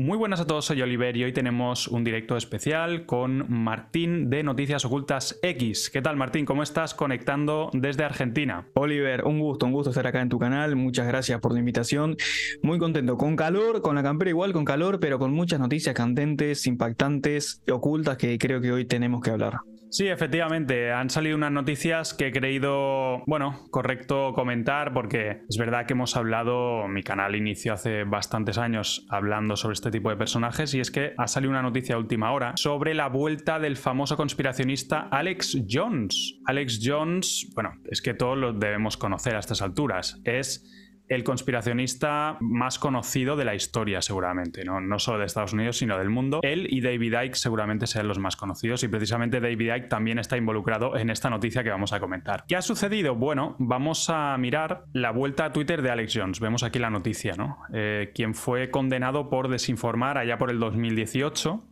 Muy buenas a todos, soy Oliver y hoy tenemos un directo especial con Martín de Noticias Ocultas X. ¿Qué tal Martín? ¿Cómo estás conectando desde Argentina? Oliver, un gusto, un gusto estar acá en tu canal. Muchas gracias por la invitación. Muy contento, con calor, con la campera igual, con calor, pero con muchas noticias candentes, impactantes, ocultas que creo que hoy tenemos que hablar. Sí, efectivamente, han salido unas noticias que he creído, bueno, correcto comentar porque es verdad que hemos hablado, mi canal inició hace bastantes años hablando sobre este tipo de personajes y es que ha salido una noticia a última hora sobre la vuelta del famoso conspiracionista Alex Jones. Alex Jones, bueno, es que todos lo debemos conocer a estas alturas, es el conspiracionista más conocido de la historia, seguramente, ¿no? solo de Estados Unidos, sino del mundo. Él y David Icke seguramente sean los más conocidos y precisamente David Icke también está involucrado en esta noticia que vamos a comentar. ¿Qué ha sucedido? Bueno, vamos a mirar la vuelta a Twitter de Alex Jones. Vemos aquí la noticia, ¿no? Eh, quien fue condenado por desinformar allá por el 2018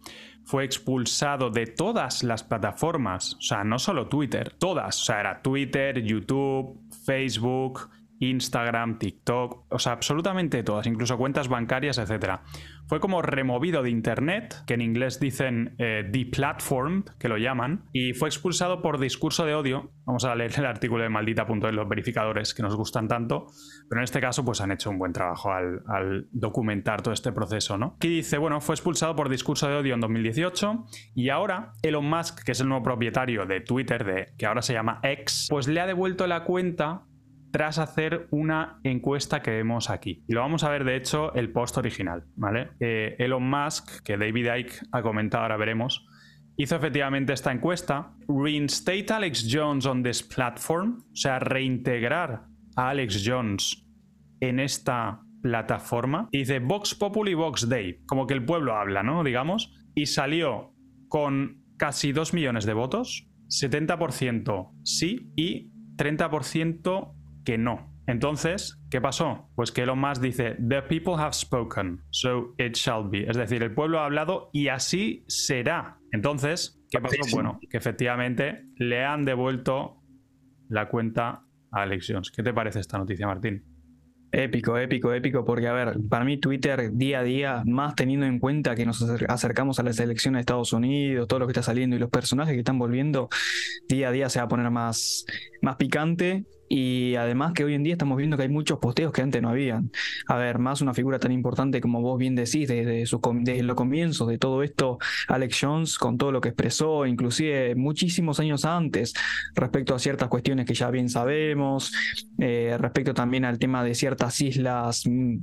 fue expulsado de todas las plataformas, o sea, no solo Twitter, todas, o sea, era Twitter, YouTube, Facebook, Instagram, TikTok, o sea, absolutamente todas, incluso cuentas bancarias, etc. Fue como removido de Internet, que en inglés dicen eh, deplatformed, que lo llaman, y fue expulsado por discurso de odio. Vamos a leer el artículo de maldita.es, los verificadores que nos gustan tanto, pero en este caso pues han hecho un buen trabajo al, documentar todo este proceso, ¿no? Aquí dice, bueno, fue expulsado por discurso de odio en 2018 y ahora Elon Musk, que es el nuevo propietario de Twitter, de, que ahora se llama X, pues le ha devuelto la cuenta tras hacer una encuesta que vemos aquí. Y lo vamos a ver, de hecho, el post original, ¿vale? Eh, Elon Musk, que David Icke ha comentado, ahora veremos, hizo efectivamente esta encuesta. Reinstate Alex Jones on this platform, o sea, reintegrar a Alex Jones en esta plataforma. Y dice Vox Populi Vox Day, como que el pueblo habla, ¿no? Digamos. Y salió con casi 2 millones de votos, 70% sí y 30% que no. Entonces, ¿qué pasó? Pues que Elon Musk dice, The people have spoken, so it shall be. Es decir, el pueblo ha hablado y así será. Entonces, ¿qué pasó? Bueno, que efectivamente le han devuelto la cuenta a Alex Jones. ¿Qué te parece esta noticia, Martín? Épico, épico, épico, porque a ver, para mí Twitter día a día, más teniendo en cuenta que nos acercamos a las elecciones de Estados Unidos, todo lo que está saliendo y los personajes que están volviendo, día a día se va a poner más, más picante y además que hoy en día estamos viendo que hay muchos posteos que antes no habían. A ver, más una figura tan importante como vos bien decís, desde, su, desde los comienzos de todo esto, Alex Jones, con todo lo que expresó, inclusive muchísimos años antes, respecto a ciertas cuestiones que ya bien sabemos, eh, respecto también al tema de ciertas islas mm,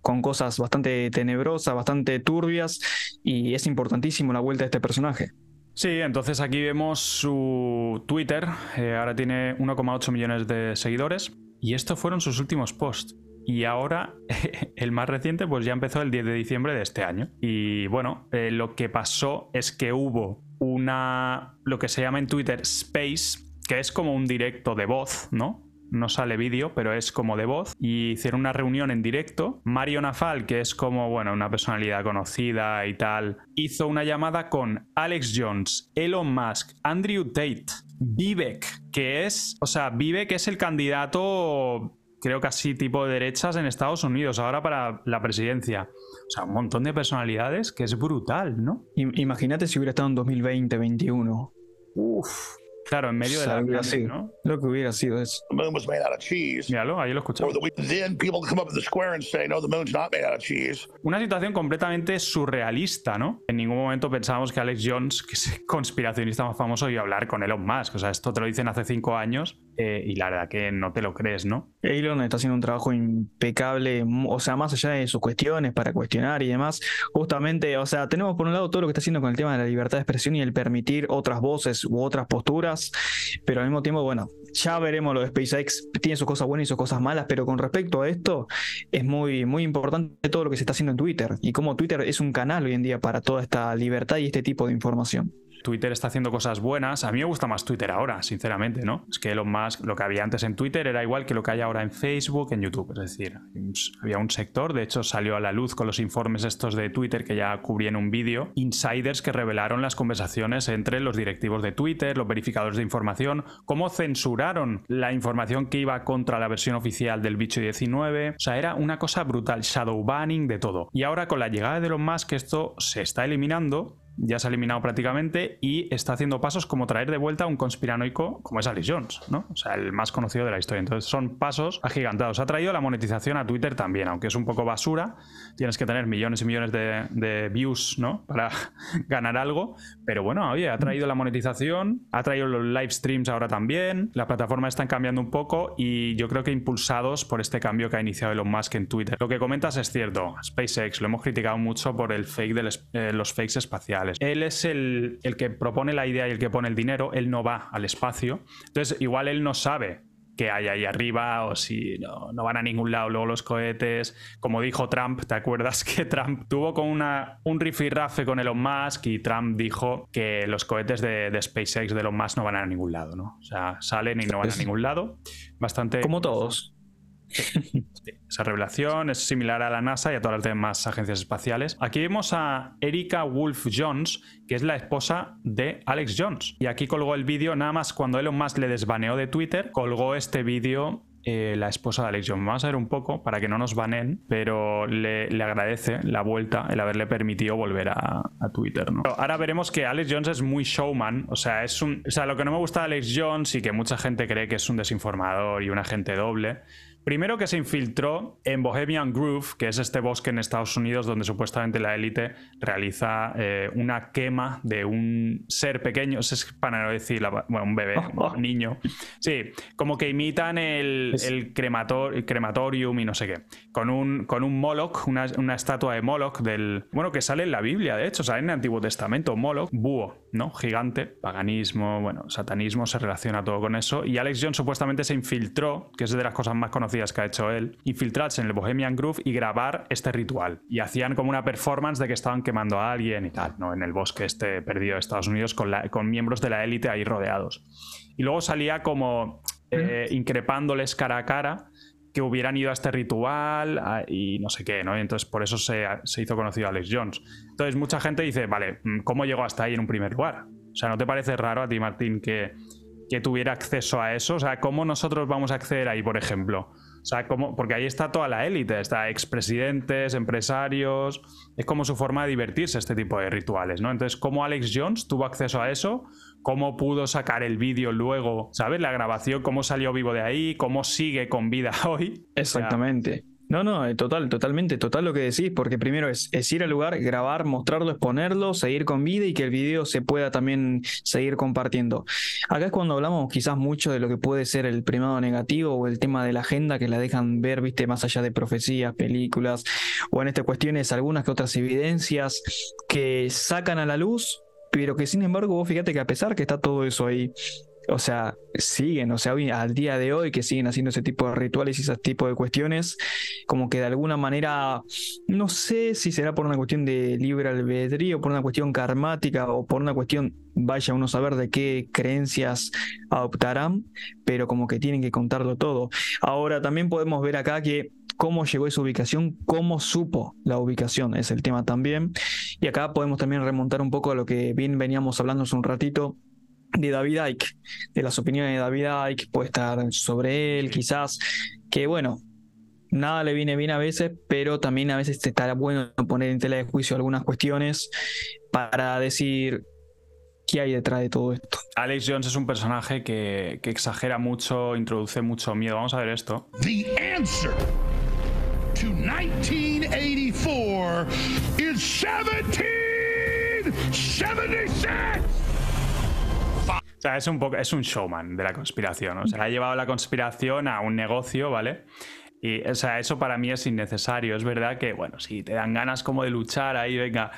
con cosas bastante tenebrosas, bastante turbias, y es importantísimo la vuelta de este personaje. Sí, entonces aquí vemos su Twitter, eh, ahora tiene 1,8 millones de seguidores y estos fueron sus últimos posts. Y ahora el más reciente pues ya empezó el 10 de diciembre de este año. Y bueno, eh, lo que pasó es que hubo una, lo que se llama en Twitter Space, que es como un directo de voz, ¿no? No sale vídeo, pero es como de voz. Y hicieron una reunión en directo. Mario Nafal, que es como, bueno, una personalidad conocida y tal, hizo una llamada con Alex Jones, Elon Musk, Andrew Tate, Vivek, que es, o sea, Vivek es el candidato creo casi tipo de derechas en Estados Unidos ahora para la presidencia. O sea, un montón de personalidades que es brutal, ¿no? Imagínate si hubiera estado en 2020, 2021. Uf, Claro, en medio de la sido, ¿no? Lo que hubiera sido eso. The moon was made out of cheese. Míralo, ahí lo escuchamos. Then people come up in the square and say, no, the moon's not made out of cheese. Una situación completamente surrealista, ¿no? En ningún momento pensábamos que Alex Jones, que es el conspiracionista más famoso, iba a hablar con Elon Musk. O sea, esto te lo dicen hace cinco años eh, y la verdad que no te lo crees, ¿no? Elon está haciendo un trabajo impecable, o sea, más allá de sus cuestiones para cuestionar y demás, justamente, o sea, tenemos por un lado todo lo que está haciendo con el tema de la libertad de expresión y el permitir otras voces u otras posturas, pero al mismo tiempo, bueno, ya veremos lo de SpaceX, tiene sus cosas buenas y sus cosas malas, pero con respecto a esto, es muy, muy importante todo lo que se está haciendo en Twitter y cómo Twitter es un canal hoy en día para toda esta libertad y este tipo de información. Twitter está haciendo cosas buenas. A mí me gusta más Twitter ahora, sinceramente, ¿no? Es que Elon Musk, lo que había antes en Twitter era igual que lo que hay ahora en Facebook, en YouTube. Es decir, había un sector, de hecho salió a la luz con los informes estos de Twitter que ya cubrí en un vídeo, insiders que revelaron las conversaciones entre los directivos de Twitter, los verificadores de información, cómo censuraron la información que iba contra la versión oficial del bicho 19. O sea, era una cosa brutal, shadow banning de todo. Y ahora con la llegada de Elon Musk esto se está eliminando ya se ha eliminado prácticamente y está haciendo pasos como traer de vuelta a un conspiranoico como es Alex Jones, ¿no? O sea, el más conocido de la historia. Entonces son pasos agigantados. Ha traído la monetización a Twitter también, aunque es un poco basura. Tienes que tener millones y millones de, views, ¿no? Para ganar algo. Pero bueno, oye, ha traído la monetización, ha traído los live streams ahora también. Las plataformas están cambiando un poco y yo creo que impulsados por este cambio que ha iniciado Elon Musk en Twitter. Lo que comentas es cierto. SpaceX lo hemos criticado mucho por el fake de eh, los fakes espaciales él es el, que propone la idea y el que pone el dinero, él no va al espacio. Entonces, igual él no sabe qué hay ahí arriba o si no, van a ningún lado luego los cohetes. Como dijo Trump, ¿te acuerdas que Trump tuvo con una, un rifirrafe con Elon Musk y Trump dijo que los cohetes de, de, SpaceX de Elon Musk no van a ningún lado, ¿no? O sea, salen y no van a ningún lado. Bastante... Como todos. Esa revelación es similar a la NASA y a todas las demás agencias espaciales. Aquí vemos a Erika Wolf Jones, que es la esposa de Alex Jones. Y aquí colgó el vídeo, nada más cuando Elon Musk le desbaneó de Twitter, colgó este vídeo eh, la esposa de Alex Jones. Vamos a ver un poco para que no nos banen, pero le, agradece la vuelta, el haberle permitido volver a, Twitter. ¿no? ahora veremos que Alex Jones es muy showman, o sea, es un, o sea, lo que no me gusta de Alex Jones y que mucha gente cree que es un desinformador y un agente doble Primero que se infiltró en Bohemian Groove, que es este bosque en Estados Unidos donde supuestamente la élite realiza eh, una quema de un ser pequeño, es para no decir, bueno, un bebé, un niño. Sí, como que imitan el, el, crematorium y no sé qué. Con un, con un Moloch, una, una, estatua de Moloch del... Bueno, que sale en la Biblia, de hecho, sale en el Antiguo Testamento, Moloch, búho, ¿no? Gigante, paganismo, bueno, satanismo, se relaciona todo con eso. Y Alex Jones supuestamente se infiltró, que es de las cosas más conocidas que ha hecho él, infiltrarse en el Bohemian Groove y grabar este ritual. Y hacían como una performance de que estaban quemando a alguien y tal, ¿no? En el bosque este perdido de Estados Unidos con, con miembros de la élite ahí rodeados. Y luego salía como eh, increpándoles cara a cara que hubieran ido a este ritual y no sé qué, ¿no? Y entonces por eso se, se, hizo conocido Alex Jones. Entonces mucha gente dice, vale, mm, ¿cómo llegó hasta ahí en un primer lugar? O sea, ¿no te parece raro a ti, Martín, que, que tuviera acceso a eso? O sea, ¿cómo nosotros vamos a acceder ahí, por ejemplo? O sea, como, porque ahí está toda la élite, está expresidentes, empresarios, es como su forma de divertirse este tipo de rituales, ¿no? Entonces, ¿cómo Alex Jones tuvo acceso a eso? ¿Cómo pudo sacar el vídeo luego? ¿Sabes? La grabación, cómo salió vivo de ahí, cómo sigue con vida hoy. Exactamente. No, no, eh, total, totalmente, total lo que decís, porque primero es, ir al lugar, grabar, mostrarlo, exponerlo, seguir con vida y que el video se pueda también seguir compartiendo. Acá es cuando hablamos quizás mucho de lo que puede ser el primado negativo o el tema de la agenda que la dejan ver, viste, más allá de profecías, películas, o en estas cuestiones algunas que otras evidencias que sacan a la luz, pero que sin embargo vos fíjate que a pesar que está todo eso ahí, o sea, siguen, o sea, al día de hoy que siguen haciendo ese tipo de rituales y ese tipo de cuestiones, como que de alguna manera, no sé si será por una cuestión de libre albedrío, por una cuestión karmática o por una cuestión, vaya uno a saber de qué creencias adoptarán, pero como que tienen que contarlo todo. Ahora, también podemos ver acá que cómo llegó a esa ubicación, cómo supo la ubicación, es el tema también. Y acá podemos también remontar un poco a lo que bien veníamos hablando hace un ratito de David Icke, de las opiniones de David Icke, puede estar sobre él, quizás, que bueno, nada le viene bien a veces, pero también a veces estará bueno poner en tela de juicio algunas cuestiones para decir qué hay detrás de todo esto. Alex Jones es un personaje que, que exagera mucho, introduce mucho miedo. Vamos a ver esto. The answer to 1984 is 1776. O sea, es un poco, es un showman de la conspiración. O sea, ha llevado la conspiración a un negocio, ¿vale? Y, o sea, eso para mí es innecesario. Es verdad que, bueno, si te dan ganas como de luchar ahí, venga.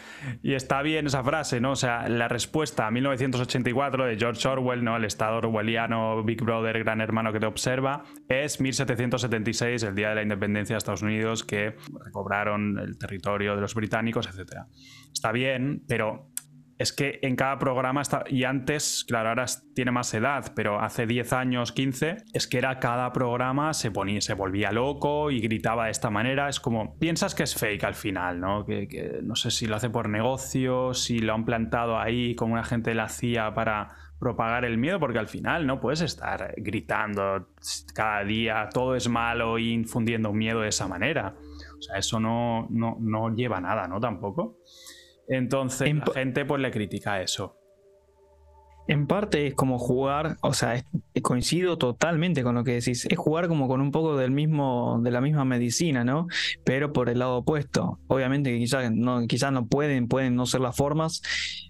Y está bien esa frase, ¿no? O sea, la respuesta a 1984 de George Orwell, ¿no? El estado orwelliano, Big Brother, gran hermano que te observa, es 1776, el día de la independencia de Estados Unidos, que recobraron el territorio de los británicos, etc. Está bien, pero es que en cada programa está, y antes, claro, ahora tiene más edad, pero hace 10 años, 15, es que era cada programa se ponía, se volvía loco y gritaba de esta manera. Es como, piensas que es fake al final, ¿no? Que, no sé si lo hace por negocio, si lo han plantado ahí como una gente la hacía para propagar el miedo, porque al final no puedes estar gritando cada día todo es malo y infundiendo miedo de esa manera. O sea, eso no, no, no lleva nada, ¿no? Tampoco. Entonces la gente pues le critica eso. En parte es como jugar, o sea, coincido totalmente con lo que decís, es jugar como con un poco del mismo, de la misma medicina, ¿no? Pero por el lado opuesto. Obviamente quizás no, quizás no pueden, pueden no ser las formas,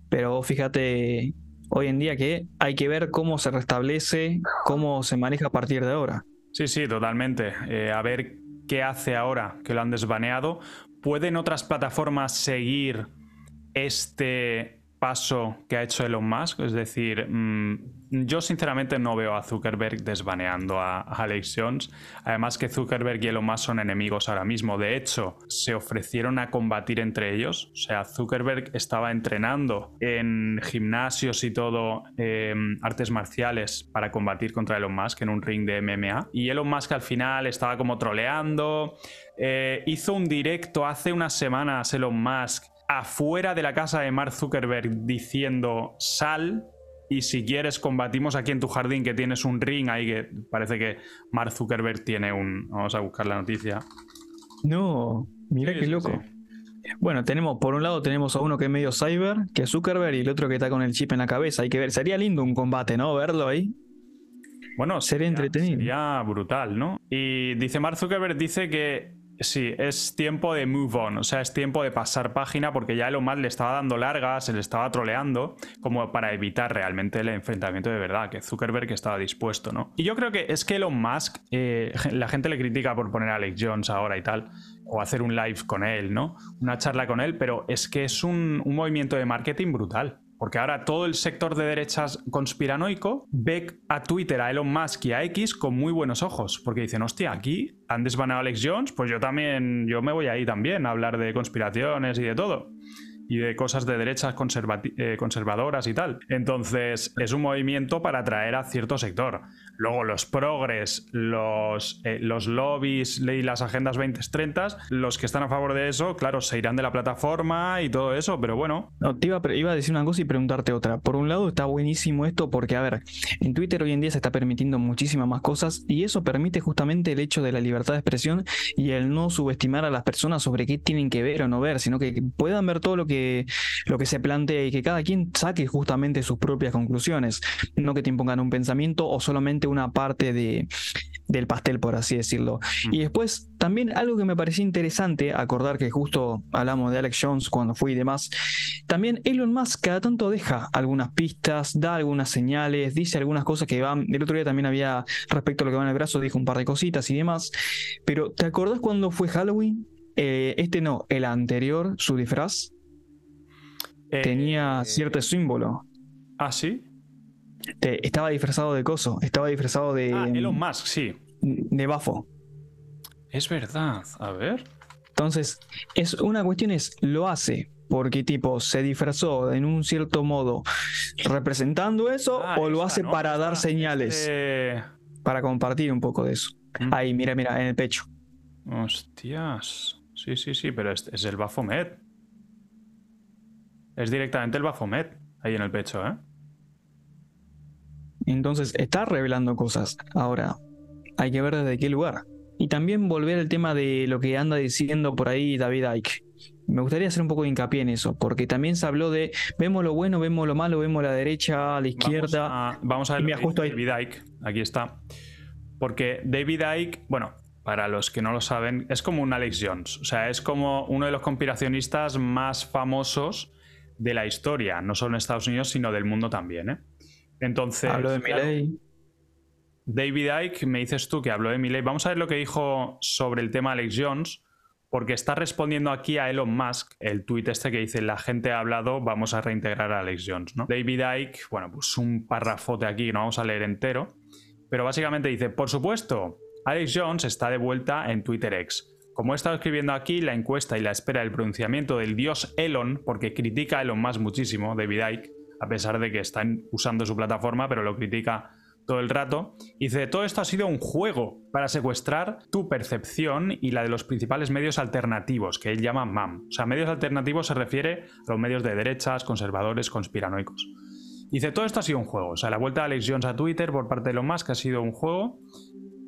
pero fíjate hoy en día que hay que ver cómo se restablece, cómo se maneja a partir de ahora. Sí, sí, totalmente. Eh, a ver qué hace ahora que lo han desbaneado. ¿Pueden otras plataformas seguir este paso que ha hecho Elon Musk. Es decir, mm, yo sinceramente no veo a Zuckerberg desbaneando a, Alex Jones. Además que Zuckerberg y Elon Musk son enemigos ahora mismo. De hecho, se ofrecieron a combatir entre ellos. O sea, Zuckerberg estaba entrenando en gimnasios y todo, em, artes marciales, para combatir contra Elon Musk en un ring de MMA. Y Elon Musk al final estaba como troleando. Eh, hizo un directo hace unas semanas Elon Musk afuera de la casa de Mark Zuckerberg diciendo sal y si quieres combatimos aquí en tu jardín que tienes un ring ahí que parece que Mark Zuckerberg tiene un... Vamos a buscar la noticia. No, mira qué loco. Bueno, tenemos, por un lado tenemos a uno que es medio cyber, que es Zuckerberg, y el otro que está con el chip en la cabeza. Hay que ver, sería lindo un combate, ¿no? Verlo ahí. Bueno, sería, entretenido. Sería brutal, ¿no? Y dice Mark Zuckerberg, dice que Sí, es tiempo de move on, o sea, es tiempo de pasar página porque ya Elon Musk le estaba dando largas, se le estaba troleando, como para evitar realmente el enfrentamiento de verdad, que Zuckerberg estaba dispuesto, ¿no? Y yo creo que es que Elon Musk, eh, la gente le critica por poner a Alex Jones ahora y tal, o hacer un live con él, ¿no? Una charla con él, pero es que es un movimiento de marketing brutal. Porque ahora todo el sector de derechas conspiranoico ve a Twitter, a Elon Musk y a X con muy buenos ojos. Porque dicen, hostia, aquí han desbanado a Alex Jones, pues yo también, yo me voy ahí también a hablar de conspiraciones y de todo y de cosas de derechas eh, conservadoras y tal. Entonces, es un movimiento para atraer a cierto sector. Luego, los progres, los, eh, los lobbies y las agendas 2030, los que están a favor de eso, claro, se irán de la plataforma y todo eso, pero bueno. No, te iba, iba a decir una cosa y preguntarte otra. Por un lado, está buenísimo esto porque, a ver, en Twitter hoy en día se está permitiendo muchísimas más cosas y eso permite justamente el hecho de la libertad de expresión y el no subestimar a las personas sobre qué tienen que ver o no ver, sino que puedan ver todo lo que lo que se plantea y que cada quien saque justamente sus propias conclusiones, no que te impongan un pensamiento o solamente una parte de, del pastel, por así decirlo. Mm. Y después, también algo que me pareció interesante, acordar que justo hablamos de Alex Jones cuando fui y demás, también Elon Musk cada tanto deja algunas pistas, da algunas señales, dice algunas cosas que van, el otro día también había, respecto a lo que va en el brazo, dijo un par de cositas y demás, pero ¿te acordás cuando fue Halloween? Eh, este no, el anterior, su disfraz, tenía eh, cierto símbolo. ¿Ah, sí? Estaba disfrazado de coso, estaba disfrazado de. Ah, Elon Musk, sí. De bafo. Es verdad, a ver. Entonces, es una cuestión es, lo hace porque tipo se disfrazó en un cierto modo representando eso ah, o lo hace para dar señales. Este para compartir un poco de eso. Ahí, mira, mira, en el pecho. Hostias. Sí, sí, sí, pero es, es el Baphomet. Es directamente el Baphomet ahí en el pecho, ¿eh? Entonces está revelando cosas. Ahora, hay que ver desde qué lugar. Y también volver al tema de lo que anda diciendo por ahí David Icke. Me gustaría hacer un poco de hincapié en eso, porque también se habló de vemos lo bueno, vemos lo malo, vemos la derecha, a la izquierda. Vamos a, ver David Icke. Aquí está. Porque David Icke, bueno, para los que no lo saben, es como un Alex Jones. O sea, es como uno de los conspiracionistas más famosos de la historia, no solo en Estados Unidos, sino del mundo también. ¿eh? Entonces. Hablo de Milley. David Icke, me dices tú que habló de Milley. Vamos a ver lo que dijo sobre el tema Alex Jones, porque está respondiendo aquí a Elon Musk, el tuit este que dice: La gente ha hablado, vamos a reintegrar a Alex Jones. ¿no? David Icke, bueno, pues un párrafote aquí que no vamos a leer entero, pero básicamente dice: Por supuesto, Alex Jones está de vuelta en Twitter X Como he estado escribiendo aquí, la encuesta y la espera del pronunciamiento del dios Elon, porque critica a Elon Musk muchísimo, David Icke, a pesar de que están usando su plataforma, pero lo critica todo el rato. Dice, todo esto ha sido un juego para secuestrar tu percepción y la de los principales medios alternativos, que él llama MAM. O sea, medios alternativos se refiere a los medios de derechas, conservadores, conspiranoicos. Dice, todo esto ha sido un juego. O sea, la vuelta de Alex Jones a Twitter por parte de Elon Musk ha sido un juego.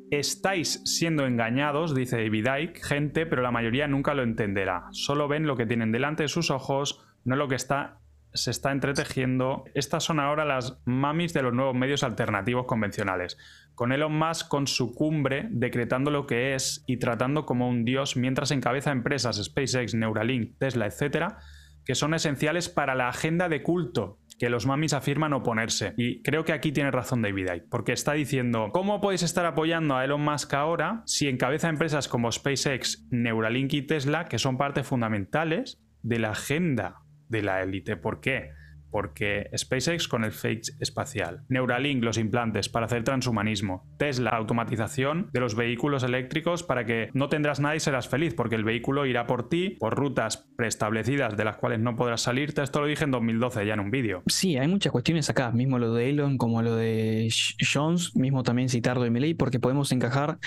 Estáis siendo engañados, dice David Icke, gente, pero la mayoría nunca lo entenderá. Solo ven lo que tienen delante de sus ojos, no lo que está se está entretejiendo. Estas son ahora las mamis de los nuevos medios alternativos convencionales. Con Elon Musk con su cumbre, decretando lo que es y tratando como un dios mientras encabeza empresas SpaceX, Neuralink, Tesla, etcétera, que son esenciales para la agenda de culto que los mamis afirman oponerse. Y creo que aquí tiene razón David porque está diciendo, ¿cómo podéis estar apoyando a Elon Musk ahora si encabeza empresas como SpaceX, Neuralink y Tesla, que son partes fundamentales de la agenda de la élite. ¿Por qué? Porque SpaceX con el fake espacial, Neuralink los implantes para hacer transhumanismo, Tesla automatización de los vehículos eléctricos para que no tendrás nada y serás feliz porque el vehículo irá por ti por rutas preestablecidas de las cuales no podrás salirte. Esto lo dije en 2012 ya en un vídeo. Sí, hay muchas cuestiones acá, mismo lo de Elon como lo de Jones, mismo también citarlo de Melee, porque podemos encajar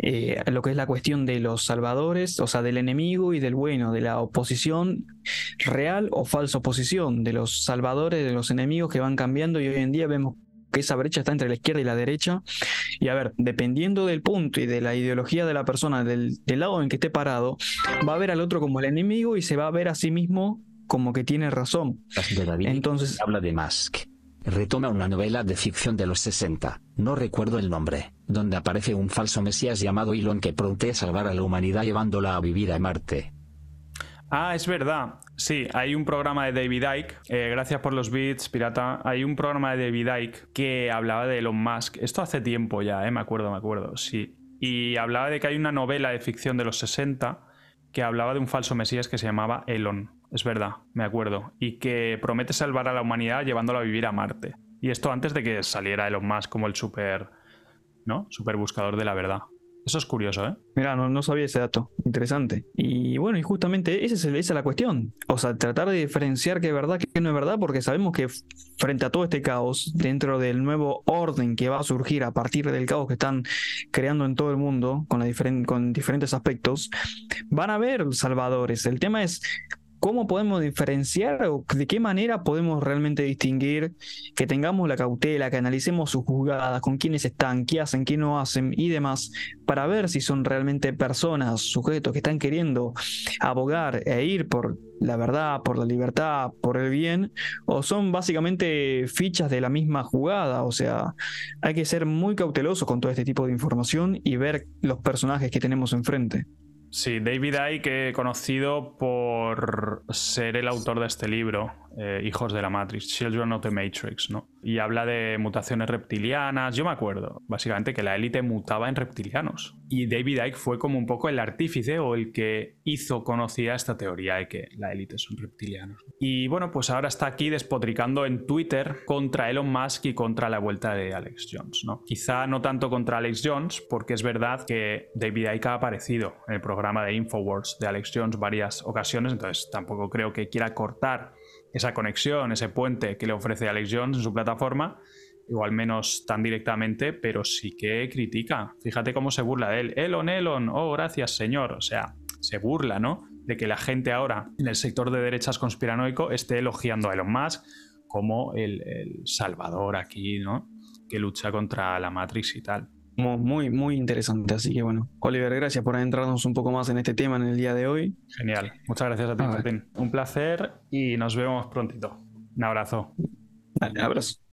eh, lo que es la cuestión de los salvadores, o sea, del enemigo y del bueno, de la oposición real o falsa oposición, de los salvadores, de los enemigos que van cambiando y hoy en día vemos que esa brecha está entre la izquierda y la derecha. Y a ver, dependiendo del punto y de la ideología de la persona, del, del lado en que esté parado, va a ver al otro como el enemigo y se va a ver a sí mismo como que tiene razón. Entonces habla de Musk retoma una novela de ficción de los 60, no recuerdo el nombre, donde aparece un falso mesías llamado Elon que a salvar a la humanidad llevándola a vivir a Marte. Ah, es verdad. Sí, hay un programa de David Icke. Eh, gracias por los bits, pirata. Hay un programa de David Icke que hablaba de Elon Musk. Esto hace tiempo ya, ¿eh? Me acuerdo, me acuerdo. Sí. Y hablaba de que hay una novela de ficción de los 60 que hablaba de un falso mesías que se llamaba Elon. Es verdad, me acuerdo. Y que promete salvar a la humanidad llevándola a vivir a Marte. Y esto antes de que saliera Elon Musk como el super, ¿no? Super buscador de la verdad. Eso es curioso, ¿eh? Mira, no, sabía ese dato. Interesante. Y bueno, y justamente esa es, la cuestión. O sea, tratar de diferenciar qué es verdad, qué no es verdad, porque sabemos que frente a todo este caos, dentro del nuevo orden que va a surgir a partir del caos que están creando en todo el mundo, con, con diferentes aspectos, van a haber salvadores. El tema es ¿Cómo podemos diferenciar o de qué manera podemos realmente distinguir que tengamos la cautela, que analicemos sus jugadas, con quiénes están, qué hacen, qué no hacen y demás, para ver si son realmente personas, sujetos que están queriendo abogar e ir por la verdad, por la libertad, por el bien, o son básicamente fichas de la misma jugada? O sea, hay que ser muy cauteloso con todo este tipo de información y ver los personajes que tenemos enfrente. Sí, David Icke, conocido por ser el autor de este libro, eh, Hijos de la Matrix, Children of the Matrix, ¿no? Y habla de mutaciones reptilianas. Yo me acuerdo, básicamente, que la élite mutaba en reptilianos. Y David Icke fue como un poco el artífice o el que hizo conocida esta teoría de que la élite son reptilianos. Y bueno, pues ahora está aquí despotricando en Twitter contra Elon Musk y contra la vuelta de Alex Jones, ¿no? Quizá no tanto contra Alex Jones, porque es verdad que David Icke ha aparecido en el programa de Infowars de Alex Jones varias ocasiones, entonces tampoco creo que quiera cortar esa conexión, ese puente que le ofrece Alex Jones en su plataforma, igual menos tan directamente, pero sí que critica. Fíjate cómo se burla de él. Elon, Elon, oh, gracias, señor. O sea, se burla, ¿no? De que la gente ahora en el sector de derechas conspiranoico esté elogiando a Elon Musk como el, el salvador aquí, ¿no? Que lucha contra la Matrix y tal muy, muy interesante. Así que bueno, Oliver, gracias por adentrarnos un poco más en este tema en el día de hoy. Genial. Muchas gracias a ti, Martín. Un placer y nos vemos prontito. Un abrazo. Dale, abrazo.